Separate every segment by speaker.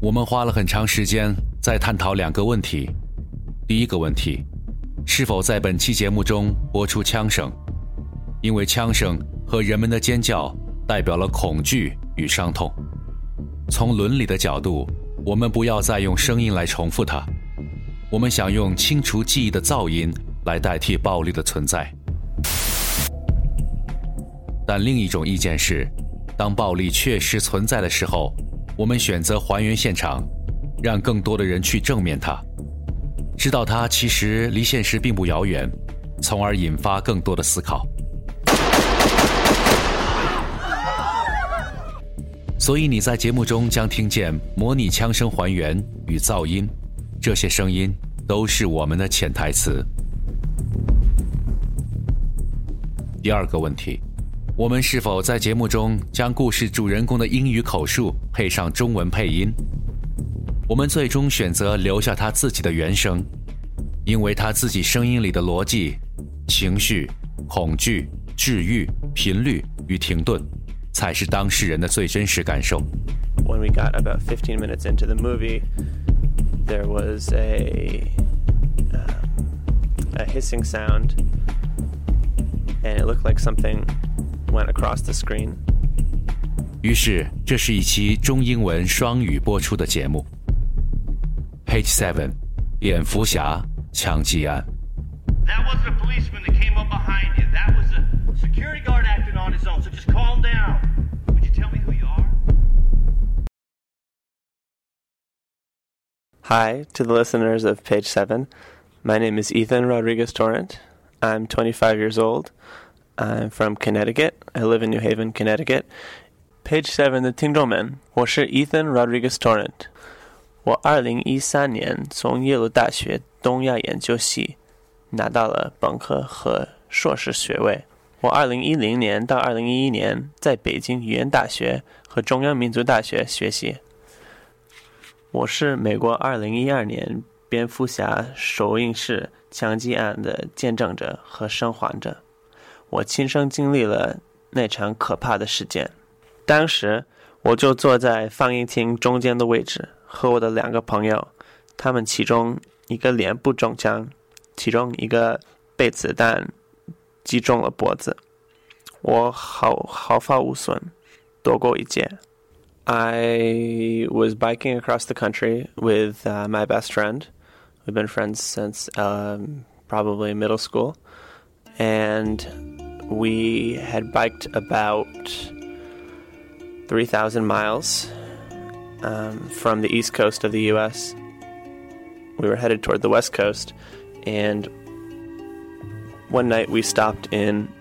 Speaker 1: 我们花了很长时间在探讨两个问题。第一个问题，是否在本期节目中播出枪声？因为枪声和人们的尖叫代表了恐惧与伤痛。从伦理的角度，我们不要再用声音来重复它。我们想用清除记忆的噪音来代替暴力的存在。但另一种意见是，当暴力确实存在的时候。我们选择还原现场，让更多的人去正面它，知道它其实离现实并不遥远，从而引发更多的思考。所以你在节目中将听见模拟枪声还原与噪音，这些声音都是我们的潜台词。第二个问题。我们是否在节目中将故事主人公的英语口述配上中文配音？我们最终选择留下他自己的原声，因为他自己声音里的逻辑、情绪、恐惧、治愈、频率与停顿，才是当事人的最真实感受。
Speaker 2: When we got about fifteen minutes into the movie, there was a a hissing sound, and it looked like something. went across the screen.
Speaker 1: 于是，这是一期中英文双语播出的节目。Page Seven，蝙蝠侠枪击案。
Speaker 3: That wasn't a policeman that came up behind you. That was a security guard acting on his own. So just calm down. Would you tell me who you are?
Speaker 2: Hi to the listeners of Page Seven. My name is Ethan Rodriguez Torrent. I'm 25 years old. I'm from Connecticut. I live in New Haven, Connecticut. Page seven 的听众们，我是 Ethan Rodriguez Torrent。我二零一三年从耶鲁大学东亚研究系拿到了本科和硕士学位。我二零一零年到二零一一年在北京语言大学和中央民族大学学习。我是美国二零一二年蝙蝠侠首映式枪击案的见证者和生还者。我亲身经历了那场可怕的事件，当时我就坐在放映厅中间的位置，和我的两个朋友，他们其中一个脸部中枪，其中一个被子弹击中了脖子，我毫毫发无损，躲过一劫。I was biking across the country with uh, my best friend. We've been friends since um, probably middle school. And we had biked about 3,000 miles um, from the east coast of the US. We were headed toward the west coast, and one night we stopped in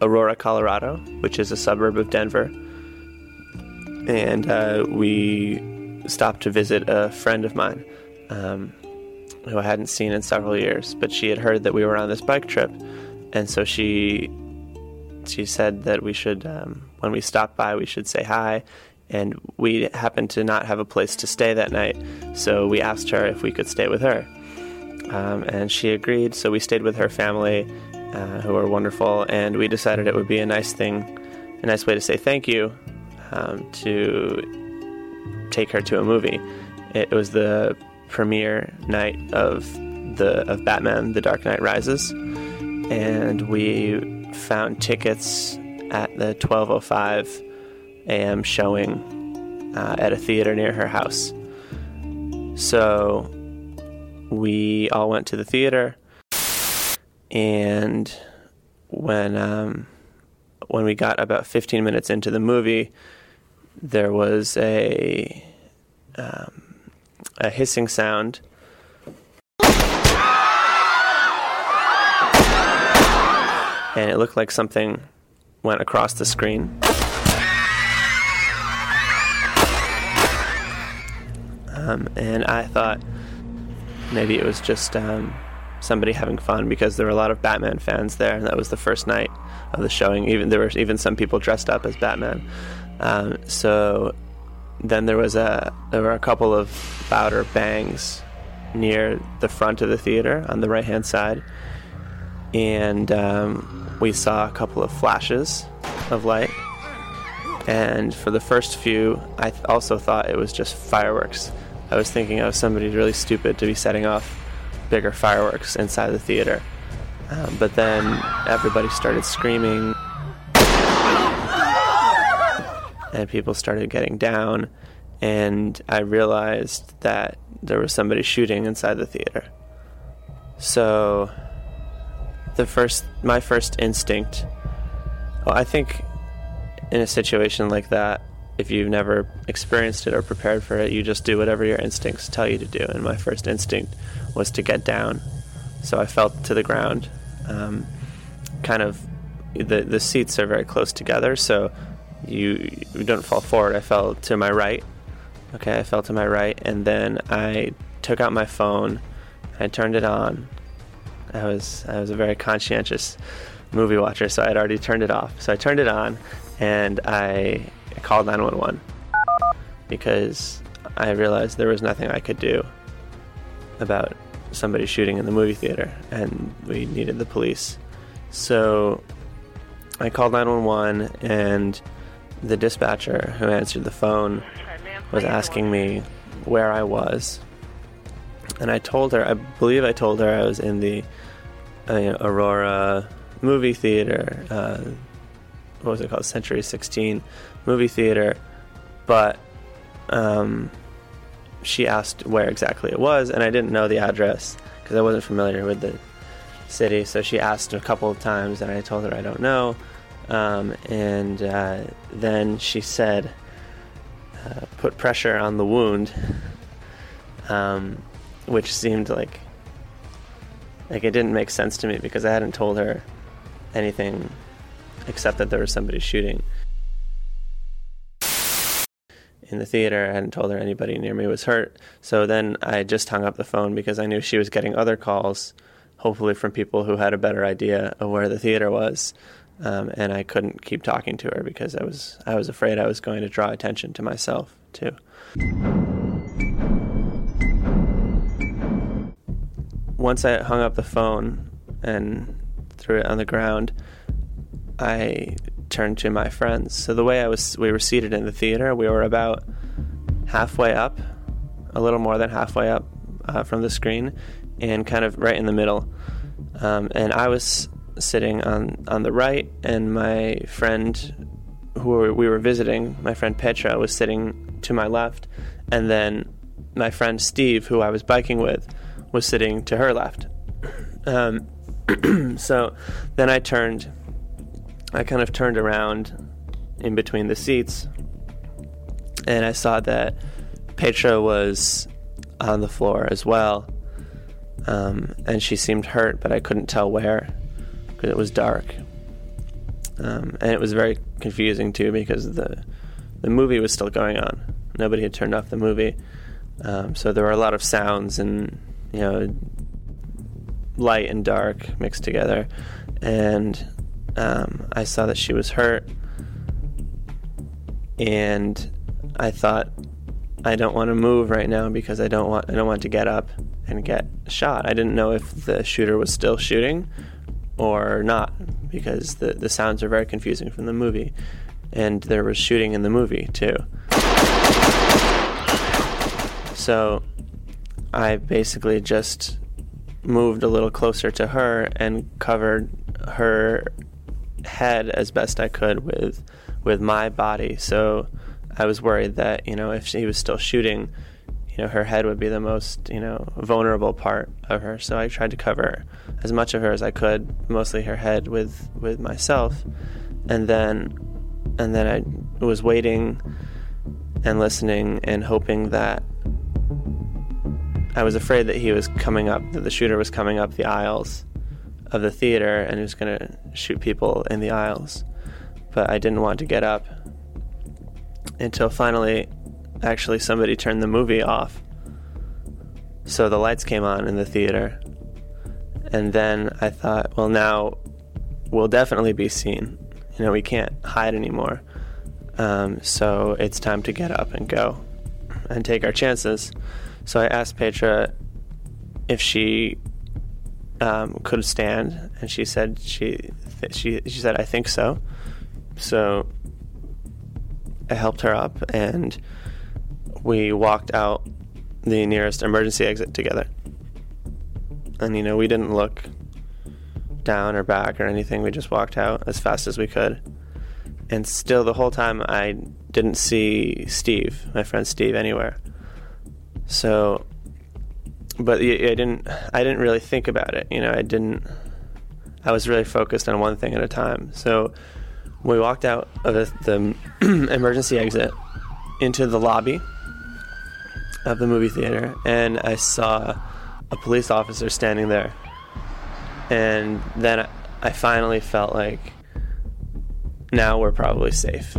Speaker 2: Aurora, Colorado, which is a suburb of Denver. And uh, we stopped to visit a friend of mine. Um, who I hadn't seen in several years, but she had heard that we were on this bike trip, and so she she said that we should um, when we stopped by we should say hi. And we happened to not have a place to stay that night, so we asked her if we could stay with her. Um, and she agreed, so we stayed with her family, uh, who were wonderful, and we decided it would be a nice thing, a nice way to say thank you, um, to take her to a movie. It was the premiere night of the of Batman: The Dark Knight Rises, and we found tickets at the 12:05 a.m. showing uh, at a theater near her house. So we all went to the theater, and when um, when we got about 15 minutes into the movie, there was a um, a hissing sound. And it looked like something went across the screen. Um, and I thought maybe it was just um, somebody having fun because there were a lot of Batman fans there, and that was the first night of the showing. Even there were even some people dressed up as Batman. Um, so then there was a there were a couple of louder bangs near the front of the theater on the right hand side, and um, we saw a couple of flashes of light, And for the first few, I th- also thought it was just fireworks. I was thinking I was somebody really stupid to be setting off bigger fireworks inside the theater. Um, but then everybody started screaming, and people started getting down, and I realized that there was somebody shooting inside the theater. So, the first, my first instinct, well, I think in a situation like that, if you've never experienced it or prepared for it, you just do whatever your instincts tell you to do. And my first instinct was to get down. So I fell to the ground. Um, kind of, the, the seats are very close together, so you, you don't fall forward. I fell to my right. Okay, I fell to my right, and then I took out my phone. I turned it on. I was I was a very conscientious movie watcher, so I had already turned it off. So I turned it on, and I called 911 because I realized there was nothing I could do about somebody shooting in the movie theater, and we needed the police. So I called 911, and the dispatcher who answered the phone was asking me where I was. And I told her, I believe I told her I was in the uh, Aurora movie theater. Uh, what was it called? Century 16 movie theater. But um, she asked where exactly it was, and I didn't know the address because I wasn't familiar with the city. So she asked a couple of times, and I told her I don't know. Um, and uh, then she said, uh, put pressure on the wound, um, which seemed like like it didn't make sense to me because I hadn't told her anything except that there was somebody shooting in the theater. I hadn't told her anybody near me was hurt. So then I just hung up the phone because I knew she was getting other calls, hopefully from people who had a better idea of where the theater was. Um, and I couldn't keep talking to her because I was I was afraid I was going to draw attention to myself too. Once I hung up the phone and threw it on the ground, I turned to my friends. So the way I was, we were seated in the theater. We were about halfway up, a little more than halfway up uh, from the screen, and kind of right in the middle. Um, and I was sitting on on the right, and my friend who we were visiting, my friend Petra, was sitting to my left, and then my friend Steve, who I was biking with, was sitting to her left. Um, so then I turned, I kind of turned around in between the seats, and I saw that Petra was on the floor as well. Um, and she seemed hurt, but I couldn't tell where because it was dark. Um, and it was very confusing too because the the movie was still going on. Nobody had turned off the movie, um, so there were a lot of sounds and you know light and dark mixed together. And um, I saw that she was hurt, and I thought I don't want to move right now because I don't want I don't want to get up and get shot. I didn't know if the shooter was still shooting or not because the, the sounds are very confusing from the movie. And there was shooting in the movie too. So I basically just moved a little closer to her and covered her head as best I could with with my body. So I was worried that, you know, if she was still shooting, you know, her head would be the most, you know, vulnerable part of her. So I tried to cover as much of her as I could, mostly her head, with with myself, and then and then I was waiting and listening and hoping that I was afraid that he was coming up, that the shooter was coming up the aisles of the theater and he was going to shoot people in the aisles. But I didn't want to get up until finally, actually, somebody turned the movie off. So the lights came on in the theater. And then I thought, well, now we'll definitely be seen. You know, we can't hide anymore. Um, so it's time to get up and go and take our chances. So I asked Petra if she um, could stand, and she said she th- she she said I think so. So I helped her up, and we walked out the nearest emergency exit together. And you know, we didn't look down or back or anything. We just walked out as fast as we could. And still, the whole time, I didn't see Steve, my friend Steve, anywhere. So, but I didn't. I didn't really think about it. You know, I didn't. I was really focused on one thing at a time. So, we walked out of the emergency exit into the lobby of the movie theater, and I saw a police officer standing there. And then I finally felt like now we're probably safe.